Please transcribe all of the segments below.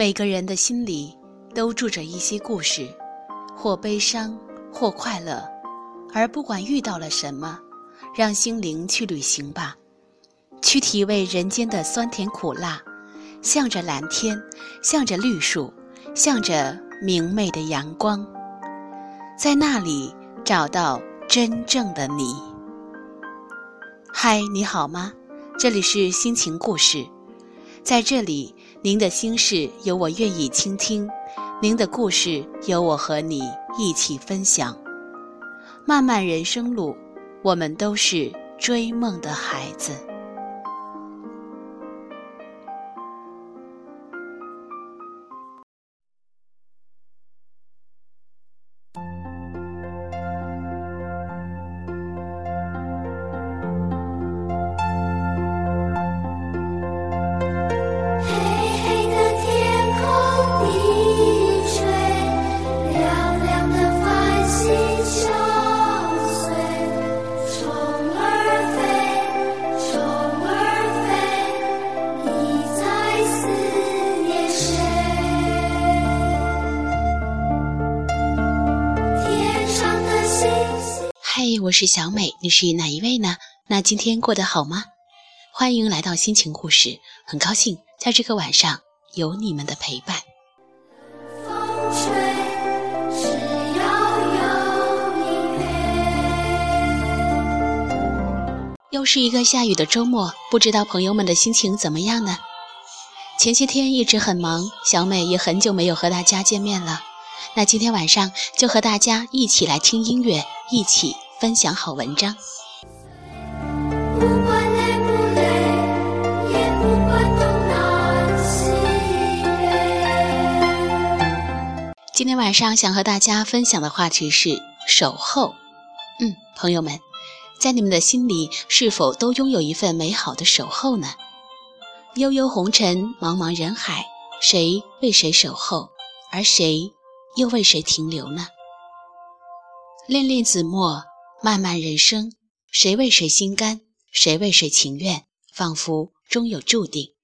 每个人的心里都住着一些故事，或悲伤，或快乐。而不管遇到了什么，让心灵去旅行吧，去体味人间的酸甜苦辣，向着蓝天，向着绿树，向着明媚的阳光，在那里找到真正的你。嗨，你好吗？这里是心情故事，在这里，您的心事有我愿意倾听，您的故事有我和你一起分享。漫漫人生路，我们都是追梦的孩子。是小美，你是哪一位呢？那今天过得好吗？欢迎来到心情故事，很高兴在这个晚上有你们的陪伴。又是一个下雨的周末，不知道朋友们的心情怎么样呢？前些天一直很忙，小美也很久没有和大家见面了。那今天晚上就和大家一起来听音乐，一起。分享好文章。今天晚上想和大家分享的话题是守候。嗯，朋友们，在你们的心里是否都拥有一份美好的守候呢？悠悠红尘，茫茫人海，谁为谁守候，而谁又为谁停留呢？恋恋子墨。漫漫人生，谁为谁心甘，谁为谁情愿，仿佛终有注定。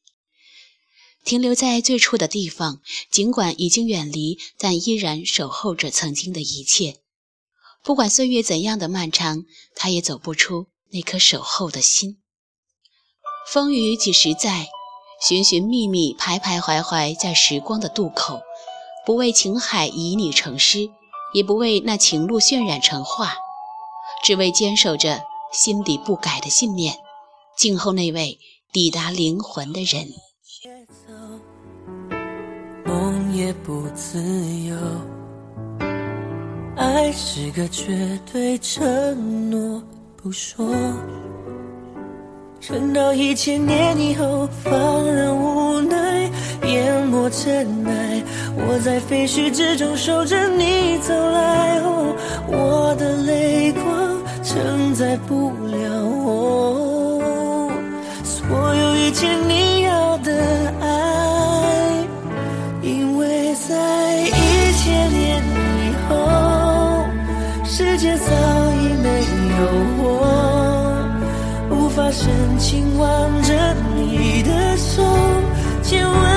停留在最初的地方，尽管已经远离，但依然守候着曾经的一切。不管岁月怎样的漫长，他也走不出那颗守候的心。风雨几时在？寻寻觅觅，徘徊徘徊在时光的渡口，不为情海旖旎成诗，也不为那情路渲染成画。只为坚守着心底不改的信念，静候那位抵达灵魂的人。梦也不自由，爱是个绝对承诺，不说。撑到一千年以后，放任无奈，淹没尘埃。我在废墟之中守着你走来，我的泪光。承载不了我所有一切你要的爱，因为在一千年以后，世界早已没有我，无法深情挽着你的手，亲吻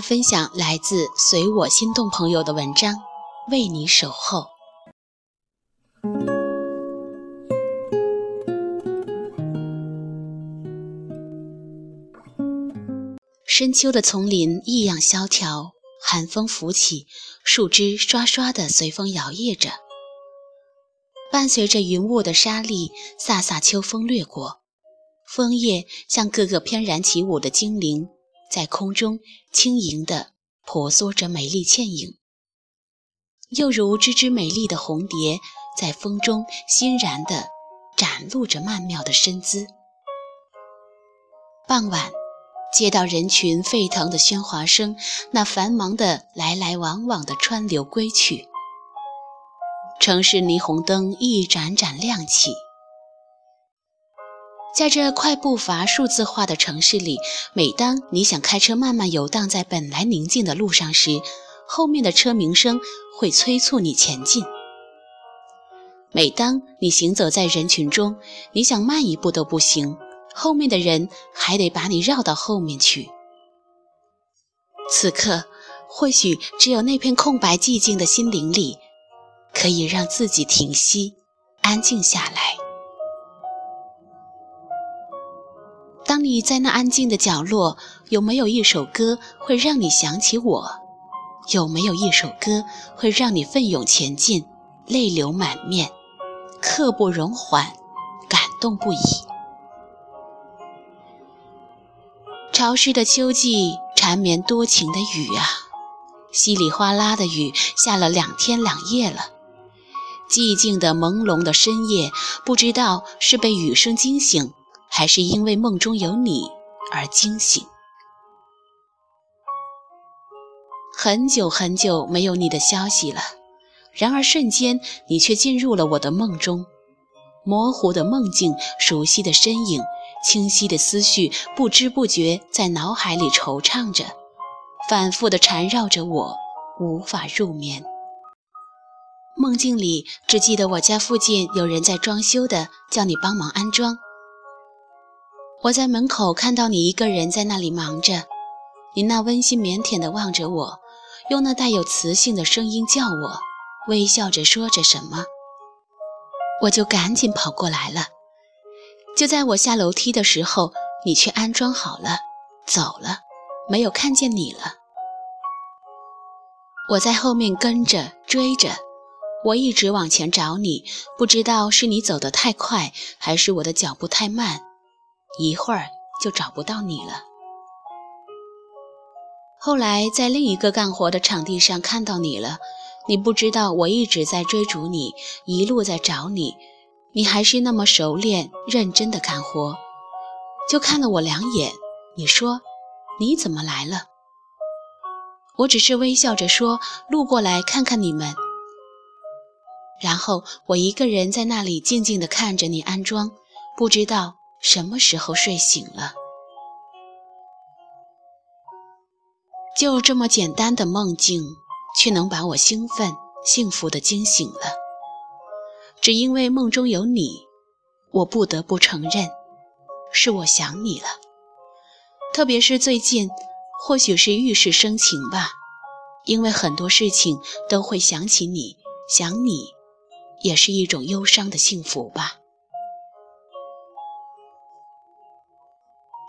分享来自随我心动朋友的文章，《为你守候》。深秋的丛林异样萧条，寒风拂起，树枝刷刷的随风摇曳着。伴随着云雾的沙砾，飒飒秋风掠过，枫叶像个个翩然起舞的精灵。在空中轻盈地婆娑着美丽倩影，又如只只美丽的红蝶，在风中欣然地展露着曼妙的身姿。傍晚，街道人群沸腾的喧哗声，那繁忙的来来往往的川流归去，城市霓虹灯一盏盏亮起。在这快步伐、数字化的城市里，每当你想开车慢慢游荡在本来宁静的路上时，后面的车鸣声会催促你前进；每当你行走在人群中，你想慢一步都不行，后面的人还得把你绕到后面去。此刻，或许只有那片空白寂静的心灵里，可以让自己停息、安静下来。当你在那安静的角落，有没有一首歌会让你想起我？有没有一首歌会让你奋勇前进，泪流满面，刻不容缓，感动不已？潮湿的秋季，缠绵多情的雨啊，稀里哗啦的雨下了两天两夜了。寂静的朦胧的深夜，不知道是被雨声惊醒。还是因为梦中有你而惊醒。很久很久没有你的消息了，然而瞬间你却进入了我的梦中。模糊的梦境，熟悉的身影，清晰的思绪，不知不觉在脑海里惆怅着，反复的缠绕着我，无法入眠。梦境里只记得我家附近有人在装修的，叫你帮忙安装。我在门口看到你一个人在那里忙着，你那温馨腼腆地望着我，用那带有磁性的声音叫我，微笑着说着什么，我就赶紧跑过来了。就在我下楼梯的时候，你却安装好了，走了，没有看见你了。我在后面跟着追着，我一直往前找你，不知道是你走得太快，还是我的脚步太慢。一会儿就找不到你了。后来在另一个干活的场地上看到你了，你不知道我一直在追逐你，一路在找你，你还是那么熟练认真的干活，就看了我两眼。你说你怎么来了？我只是微笑着说路过来看看你们。然后我一个人在那里静静地看着你安装，不知道。什么时候睡醒了？就这么简单的梦境，却能把我兴奋、幸福的惊醒了。只因为梦中有你，我不得不承认，是我想你了。特别是最近，或许是遇事生情吧，因为很多事情都会想起你，想你，也是一种忧伤的幸福吧。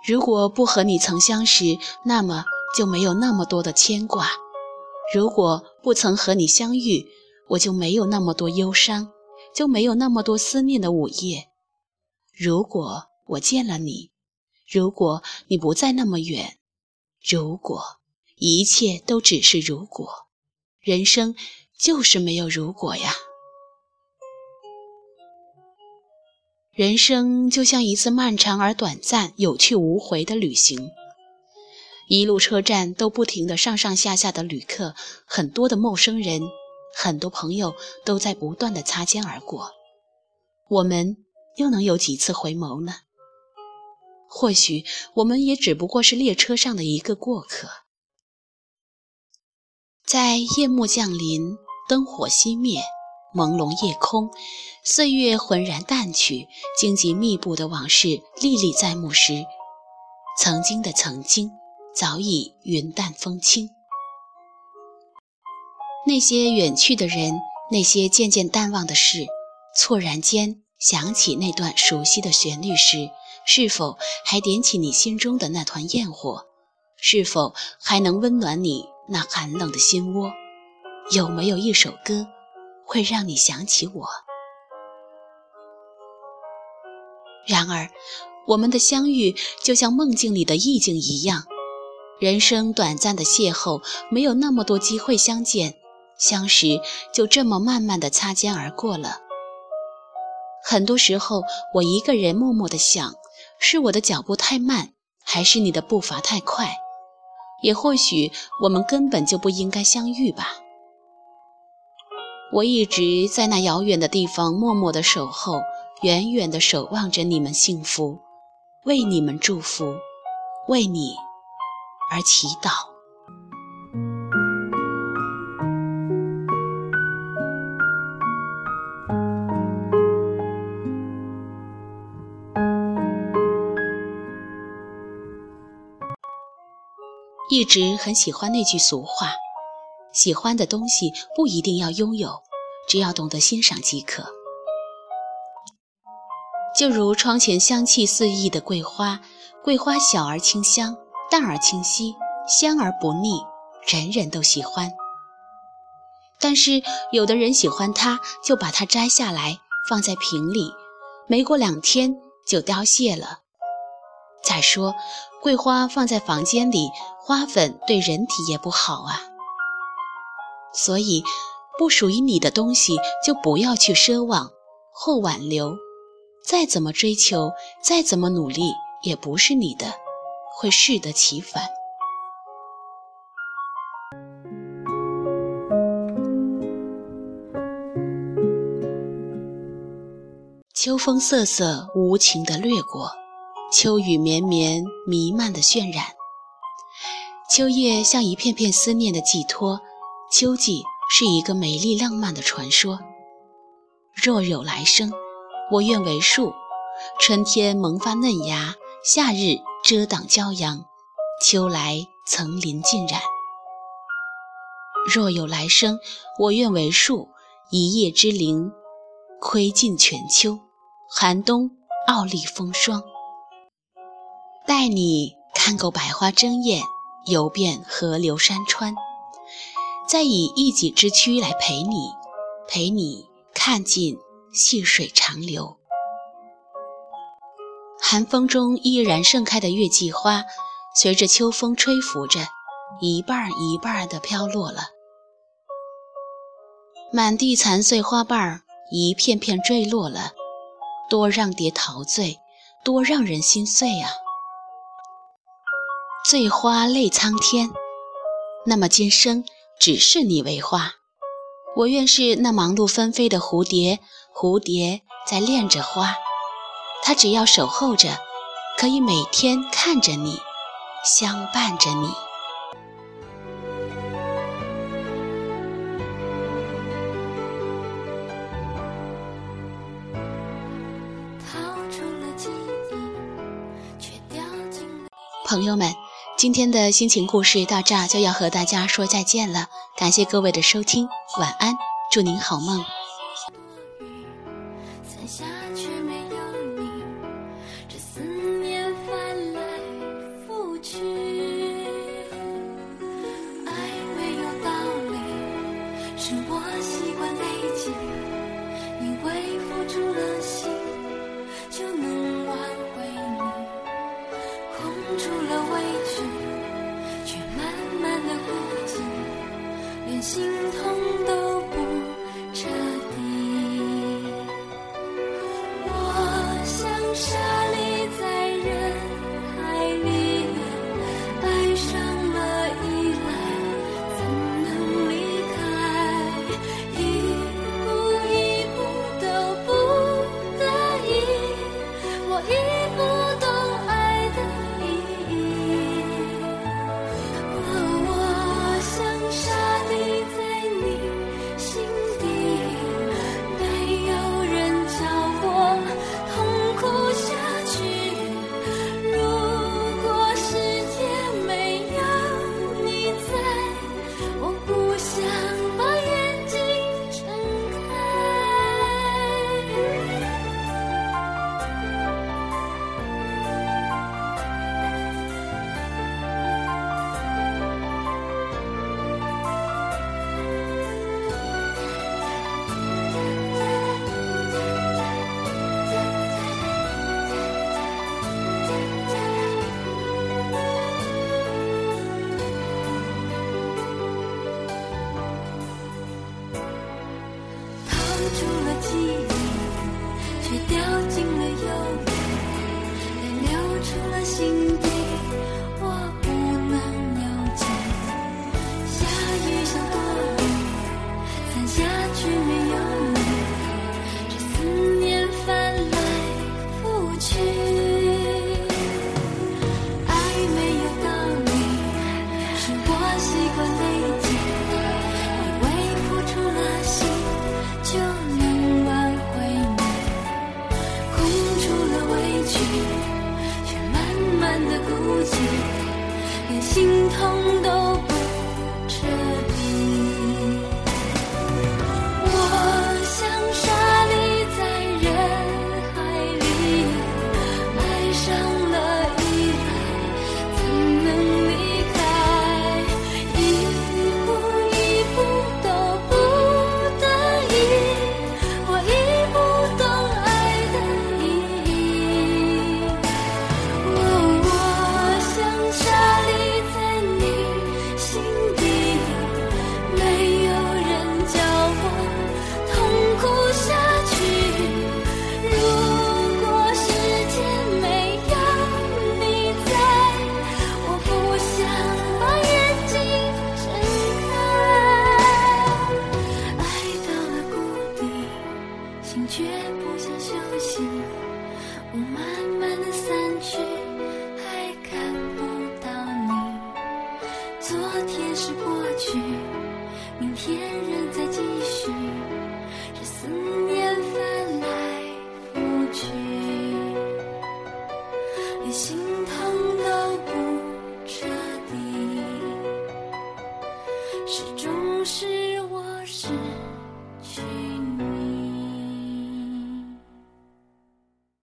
如果不和你曾相识，那么就没有那么多的牵挂；如果不曾和你相遇，我就没有那么多忧伤，就没有那么多思念的午夜。如果我见了你，如果你不再那么远，如果一切都只是如果，人生就是没有如果呀。人生就像一次漫长而短暂、有去无回的旅行，一路车站都不停的上上下下的旅客，很多的陌生人，很多朋友都在不断的擦肩而过。我们又能有几次回眸呢？或许我们也只不过是列车上的一个过客。在夜幕降临，灯火熄灭。朦胧夜空，岁月浑然淡去，荆棘密布的往事历历在目时，曾经的曾经，早已云淡风轻。那些远去的人，那些渐渐淡忘的事，错然间想起那段熟悉的旋律时，是否还点起你心中的那团焰火？是否还能温暖你那寒冷的心窝？有没有一首歌，会让你想起我？然而，我们的相遇就像梦境里的意境一样，人生短暂的邂逅，没有那么多机会相见。相识就这么慢慢的擦肩而过了。很多时候，我一个人默默的想，是我的脚步太慢，还是你的步伐太快？也或许我们根本就不应该相遇吧。我一直在那遥远的地方默默的守候，远远的守望着你们幸福，为你们祝福，为你而祈祷。一直很喜欢那句俗话：“喜欢的东西不一定要拥有，只要懂得欣赏即可。”就如窗前香气四溢的桂花，桂花小而清香，淡而清晰，香而不腻，人人都喜欢。但是有的人喜欢它，就把它摘下来放在瓶里，没过两天就凋谢了。再说，桂花放在房间里，花粉对人体也不好啊。所以，不属于你的东西就不要去奢望或挽留，再怎么追求，再怎么努力，也不是你的，会适得其反。秋风瑟瑟，无情地掠过。秋雨绵绵，弥漫的渲染。秋叶像一片片思念的寄托，秋季是一个美丽浪漫的传说。若有来生，我愿为树，春天萌发嫩芽，夏日遮挡骄阳，秋来层林尽染。若有来生，我愿为树，一叶之灵，窥尽全秋，寒冬傲立风霜。带你看够百花争艳，游遍河流山川，再以一己之躯来陪你，陪你看尽细水长流。寒风中依然盛开的月季花，随着秋风吹拂着，一瓣一瓣的飘落了。满地残碎花瓣一片片坠落了，多让蝶陶醉，多让人心碎啊！醉花泪苍天，那么今生只是你为花，我愿是那忙碌纷飞的蝴蝶，蝴蝶在恋着花，它只要守候着，可以每天看着你，相伴着你。朋友们。今天的心情故事到这儿就要和大家说再见了，感谢各位的收听，晚安，祝您好梦。